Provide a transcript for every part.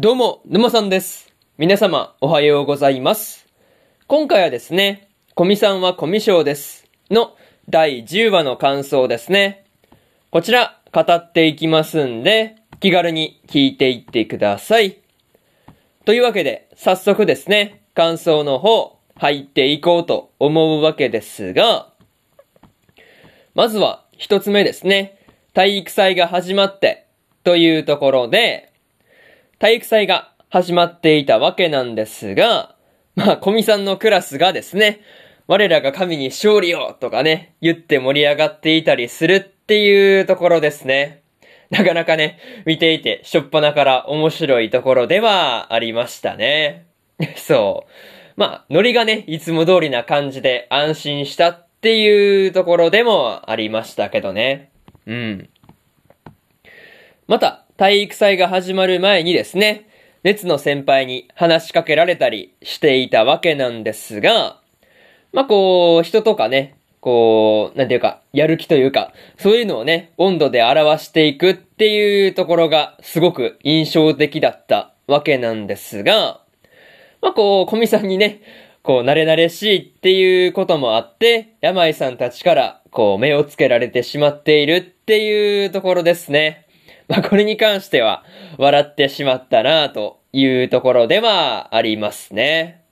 どうも、沼さんです。皆様、おはようございます。今回はですね、コミさんはコミショウです。の第10話の感想ですね。こちら、語っていきますんで、気軽に聞いていってください。というわけで、早速ですね、感想の方、入っていこうと思うわけですが、まずは、一つ目ですね、体育祭が始まって、というところで、体育祭が始まっていたわけなんですが、まあ、コミさんのクラスがですね、我らが神に勝利をとかね、言って盛り上がっていたりするっていうところですね。なかなかね、見ていて、しょっぱなから面白いところではありましたね。そう。まあ、ノリがね、いつも通りな感じで安心したっていうところでもありましたけどね。うん。また、体育祭が始まる前にですね、熱の先輩に話しかけられたりしていたわけなんですが、まあ、こう、人とかね、こう、なんていうか、やる気というか、そういうのをね、温度で表していくっていうところがすごく印象的だったわけなんですが、まあ、こう、小見さんにね、こう、慣れ慣れしいっていうこともあって、山井さんたちから、こう、目をつけられてしまっているっていうところですね。まあ、これに関しては、笑ってしまったなというところではありますね。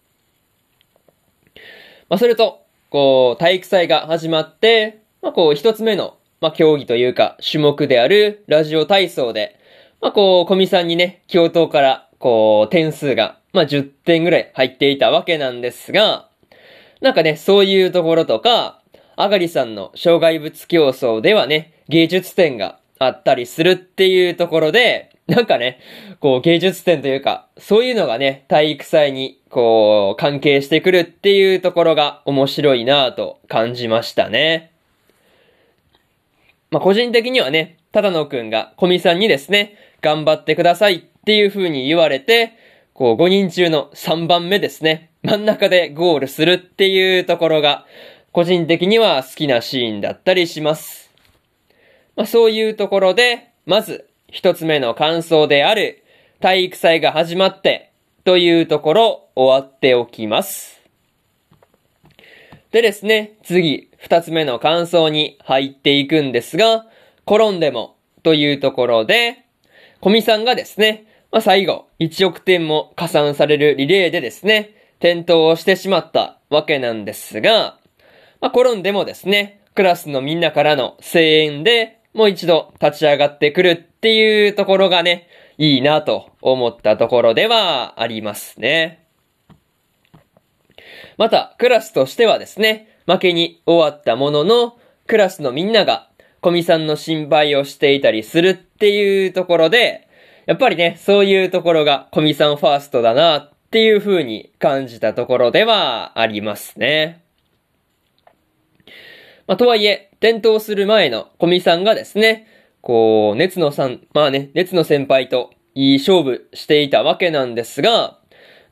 まあ、それと、こう、体育祭が始まって、まあ、こう、一つ目の、まあ、競技というか、種目であるラジオ体操で、まあ、こう、小見さんにね、教頭から、こう、点数が、まあ、10点ぐらい入っていたわけなんですが、なんかね、そういうところとか、あがりさんの障害物競争ではね、芸術点があったりするっていうところで、なんかね、こう芸術点というか、そういうのがね、体育祭にこう関係してくるっていうところが面白いなぁと感じましたね。まあ、個人的にはね、た野くんが小見さんにですね、頑張ってくださいっていう風に言われて、こう5人中の3番目ですね、真ん中でゴールするっていうところが、個人的には好きなシーンだったりします。まあ、そういうところで、まず、一つ目の感想である、体育祭が始まって、というところ、終わっておきます。でですね、次、二つ目の感想に入っていくんですが、転んでも、というところで、小見さんがですね、まあ、最後、1億点も加算されるリレーでですね、転倒をしてしまったわけなんですが、まあ、転んでもですね、クラスのみんなからの声援で、もう一度立ち上がってくるっていうところがね、いいなと思ったところではありますね。また、クラスとしてはですね、負けに終わったものの、クラスのみんなが、小見さんの心配をしていたりするっていうところで、やっぱりね、そういうところが小見さんファーストだなっていう風に感じたところではありますね。まあ、とはいえ、転倒する前の小見さんがですね、こう、熱野さん、まあね、熱野先輩といい勝負していたわけなんですが、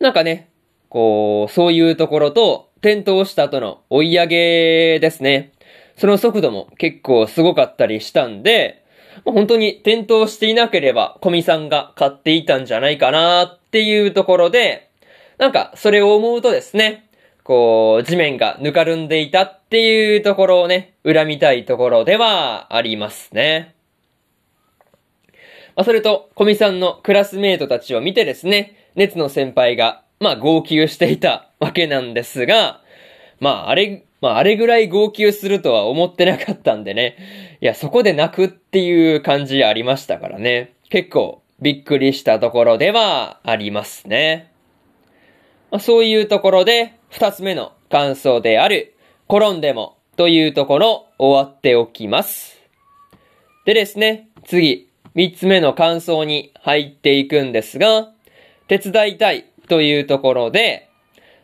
なんかね、こう、そういうところと、転倒した後の追い上げですね。その速度も結構すごかったりしたんで、まあ本当に転倒していなければ、小見さんが勝っていたんじゃないかなっていうところで、なんか、それを思うとですね、こう、地面がぬかるんでいたっていうところをね、恨みたいところではありますね。まあ、それと、小見さんのクラスメイトたちを見てですね、熱の先輩が、まあ、号泣していたわけなんですが、まあ、あれ、まあ、あれぐらい号泣するとは思ってなかったんでね。いや、そこで泣くっていう感じありましたからね。結構、びっくりしたところではありますね。ま、そういうところで、二つ目の感想である、転んでもというところ、終わっておきます。でですね、次、三つ目の感想に入っていくんですが、手伝いたいというところで、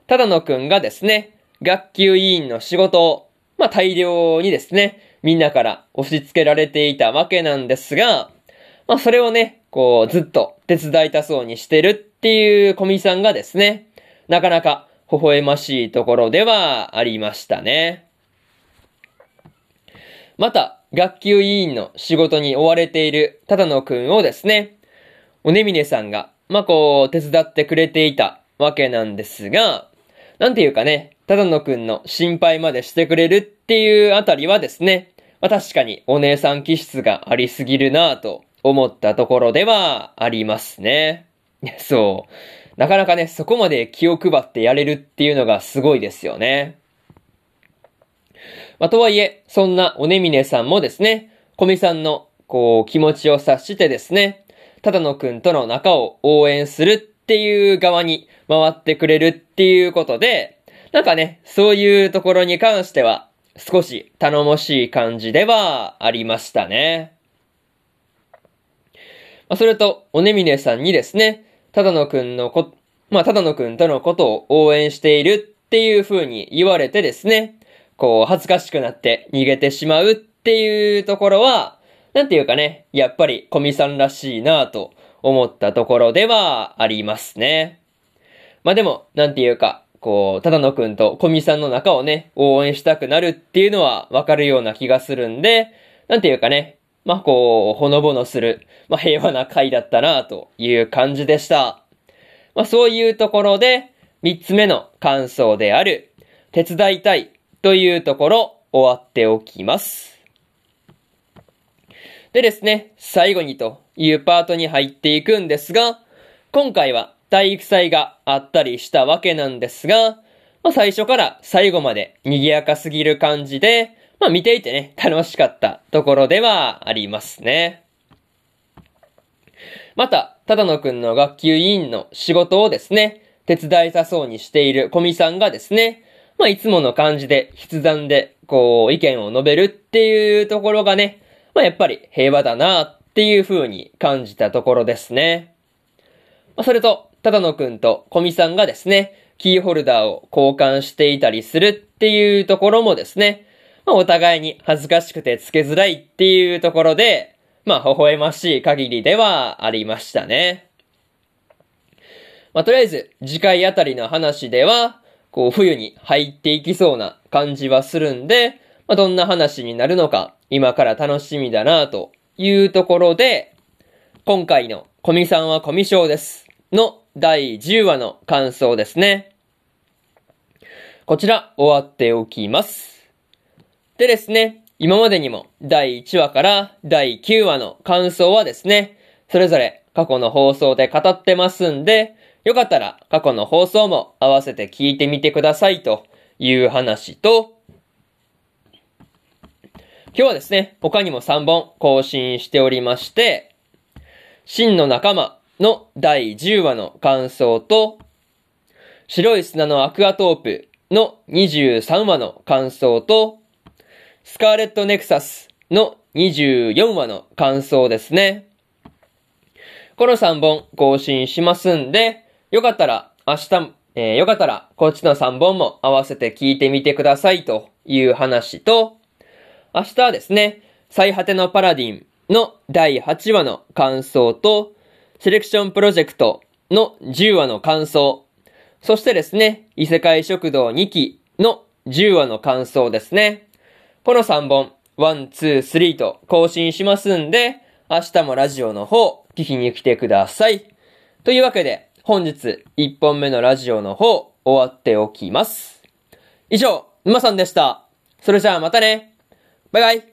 ただのくんがですね、学級委員の仕事を、まあ、大量にですね、みんなから押し付けられていたわけなんですが、まあ、それをね、こう、ずっと手伝いたそうにしてるっていう小見さんがですね、なかなか微笑ましいところではありましたね。また、学級委員の仕事に追われているただのくんをですね、おねみねさんがまあ、こう、手伝ってくれていたわけなんですが、なんていうかね、ただのくんの心配までしてくれるっていうあたりはですね、まあ、確かにお姉さん気質がありすぎるなぁと思ったところではありますね。そう。なかなかね、そこまで気を配ってやれるっていうのがすごいですよね。まあ、とはいえ、そんなおねみねさんもですね、小見さんの、こう、気持ちを察してですね、ただのくんとの仲を応援するっていう側に回ってくれるっていうことで、なんかね、そういうところに関しては、少し頼もしい感じではありましたね。まあ、それと、おねみねさんにですね、ただのくんのこ、まあ、ただのくんとのことを応援しているっていう風に言われてですね、こう、恥ずかしくなって逃げてしまうっていうところは、なんていうかね、やっぱりコミさんらしいなと思ったところではありますね。まあでも、なんていうか、こう、ただのくんとコミさんの中をね、応援したくなるっていうのはわかるような気がするんで、なんていうかね、まあこう、ほのぼのする、まあ平和な回だったなという感じでした。まあそういうところで、三つ目の感想である、手伝いたいというところ、終わっておきます。でですね、最後にというパートに入っていくんですが、今回は体育祭があったりしたわけなんですが、まあ、最初から最後まで賑やかすぎる感じで、まあ見ていてね、楽しかったところではありますね。また、ただのくんの学級委員の仕事をですね、手伝いさそうにしている小見さんがですね、まあ、いつもの感じで、筆談で、こう、意見を述べるっていうところがね、まあ、やっぱり平和だなっていう風に感じたところですね。まあ、それと、ただのくんと小見さんがですね、キーホルダーを交換していたりするっていうところもですね、まあ、お互いに恥ずかしくてつけづらいっていうところで、まあ、微笑ましい限りではありましたね。まあ、とりあえず、次回あたりの話では、こう、冬に入っていきそうな感じはするんで、まあ、どんな話になるのか、今から楽しみだなというところで、今回のコミさんはコミショウです。の第10話の感想ですね。こちら終わっておきます。でですね、今までにも第1話から第9話の感想はですね、それぞれ過去の放送で語ってますんで、よかったら過去の放送も合わせて聞いてみてくださいという話と、今日はですね、他にも3本更新しておりまして、真の仲間の第10話の感想と、白い砂のアクアトープの23話の感想と、スカーレットネクサスの24話の感想ですね。この3本更新しますんで、よかったら明日、えー、よかったらこっちの3本も合わせて聞いてみてくださいという話と、明日はですね、最果てのパラディンの第8話の感想と、セレクションプロジェクトの10話の感想、そしてですね、異世界食堂2期の10話の感想ですね。この3本、ワン、ツー、スリーと更新しますんで、明日もラジオの方、聞きに来てください。というわけで、本日1本目のラジオの方、終わっておきます。以上、沼さんでした。それじゃあまたね。バイバイ。